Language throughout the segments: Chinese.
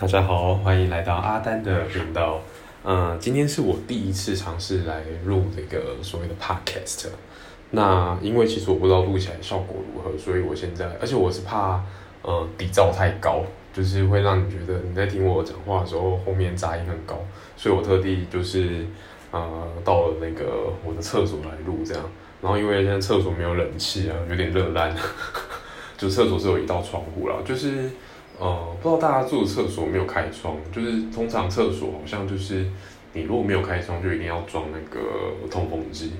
大家好，欢迎来到阿丹的频道。嗯，今天是我第一次尝试来录这个所谓的 podcast。那因为其实我不知道录起来效果如何，所以我现在，而且我是怕呃底噪太高，就是会让你觉得你在听我讲话的时候后面杂音很高，所以我特地就是呃到了那个我的厕所来录这样。然后因为现在厕所没有冷气啊，有点热烂，就厕所是有一道窗户啦，就是。呃，不知道大家住的厕所没有开窗，就是通常厕所好像就是你如果没有开窗，就一定要装那个通风机。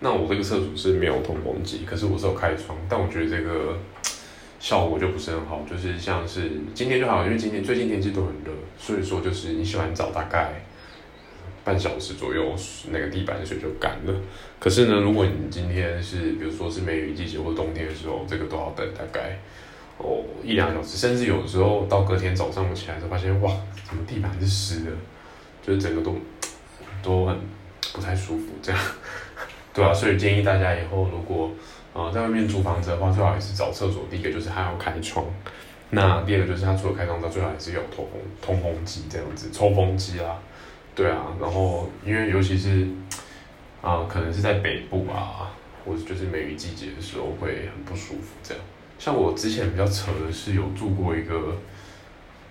那我这个厕所是没有通风机，可是我是有开窗，但我觉得这个 效果就不是很好。就是像是今天就好，因为今天最近天气都很热，所以说就是你洗完澡大概半小时左右，那个地板的水就干了。可是呢，如果你今天是比如说是梅雨季节或冬天的时候，这个都要等大概。哦，一两小时，甚至有时候到隔天早上我起来的时候，发现哇，怎么地板是湿的，就是整个都都很不太舒服，这样，对啊，所以建议大家以后如果呃在外面租房子的话，最好也是找厕所。第一个就是它要开窗，那第二个就是它除了开窗它，最好还是有通风通风机这样子，抽风机啦，对啊，然后因为尤其是啊，可能是在北部啊，或者就是梅雨季节的时候会很不舒服这样。像我之前比较扯的是有住过一个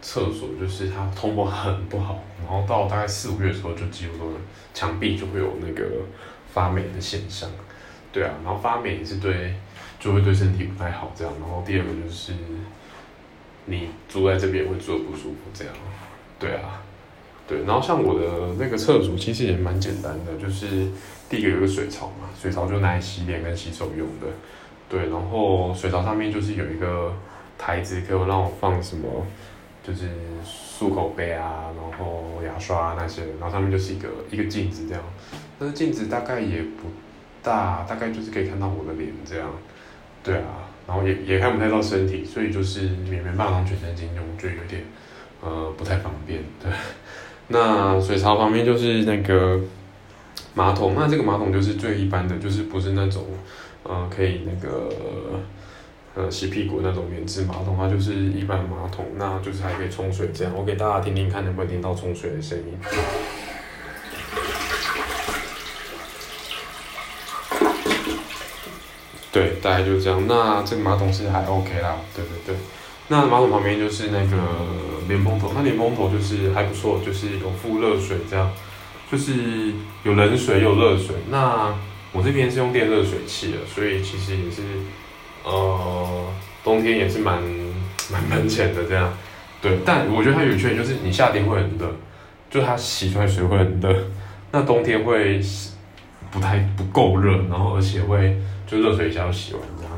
厕所，就是它通风很不好，然后到大概四五月的时候，就几乎都墙壁就会有那个发霉的现象。对啊，然后发霉也是对，就会对身体不太好这样。然后第二个就是你住在这边会住的不舒服这样。对啊，对。然后像我的那个厕所其实也蛮简单的，就是第一个有个水槽嘛，水槽就拿来洗脸跟洗手用的。对，然后水槽上面就是有一个台子，可以让我放什么，就是漱口杯啊，然后牙刷那些，然后上面就是一个一个镜子这样，但是镜子大概也不大，大概就是可以看到我的脸这样，对啊，然后也也看不太到身体，所以就是免免办法全身镜用就有点呃不太方便，对，那水槽旁边就是那个马桶，那这个马桶就是最一般的，就是不是那种。呃，可以那个呃洗屁股那种免治马桶，它就是一般马桶，那就是还可以冲水这样。我给大家听听看，能不能听到冲水的声音？对，大概就这样。那这个马桶是还 OK 啦，对对对。那马桶旁边就是那个连蓬头，那连蓬头就是还不错，就是有附热水这样，就是有冷水有热水。那我这边是用电热水器的，所以其实也是，呃，冬天也是蛮蛮闷钱的这样。对，但我觉得它有缺点就是你夏天会很热，就它洗出来水会很热，那冬天会不太不够热，然后而且会就热水一下就洗完这样。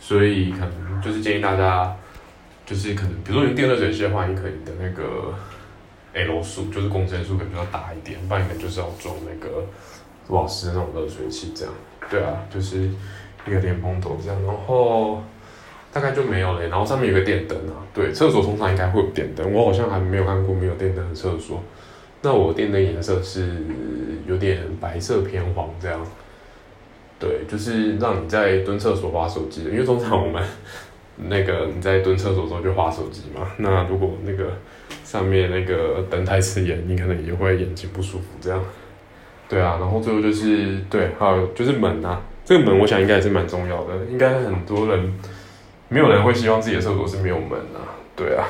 所以可能就是建议大家，就是可能比如说你电热水器的话，你可以的那个 L 数就是公升数可能就要大一点，不然可能就是要装那个。瓦斯那种热水器这样，对啊，就是一个连蓬头这样，然后大概就没有了。然后上面有个电灯啊，对，厕所通常应该会有电灯，我好像还没有看过没有电灯的厕所。那我电灯颜色是有点白色偏黄这样，对，就是让你在蹲厕所划手机，因为通常我们那个你在蹲厕所的时候就划手机嘛。那如果那个上面那个灯太刺眼，你可能也会眼睛不舒服这样。对啊，然后最后就是对，还有就是门啊，这个门我想应该也是蛮重要的，应该很多人没有人会希望自己的厕所是没有门啊，对啊，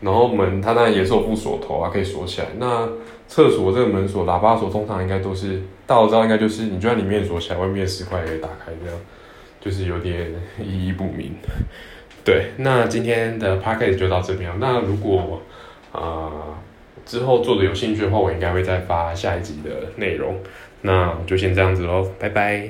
然后门它当然也是有副锁头啊，可以锁起来。那厕所这个门锁、喇叭锁通常应该都是大家知道，应该就是你就在里面锁起来，外面十块可以打开这样，就是有点 意义不明。对，那今天的 p a c k a g e 就到这边。那如果啊。之后做的有兴趣的话，我应该会再发下一集的内容。那就先这样子喽，拜拜。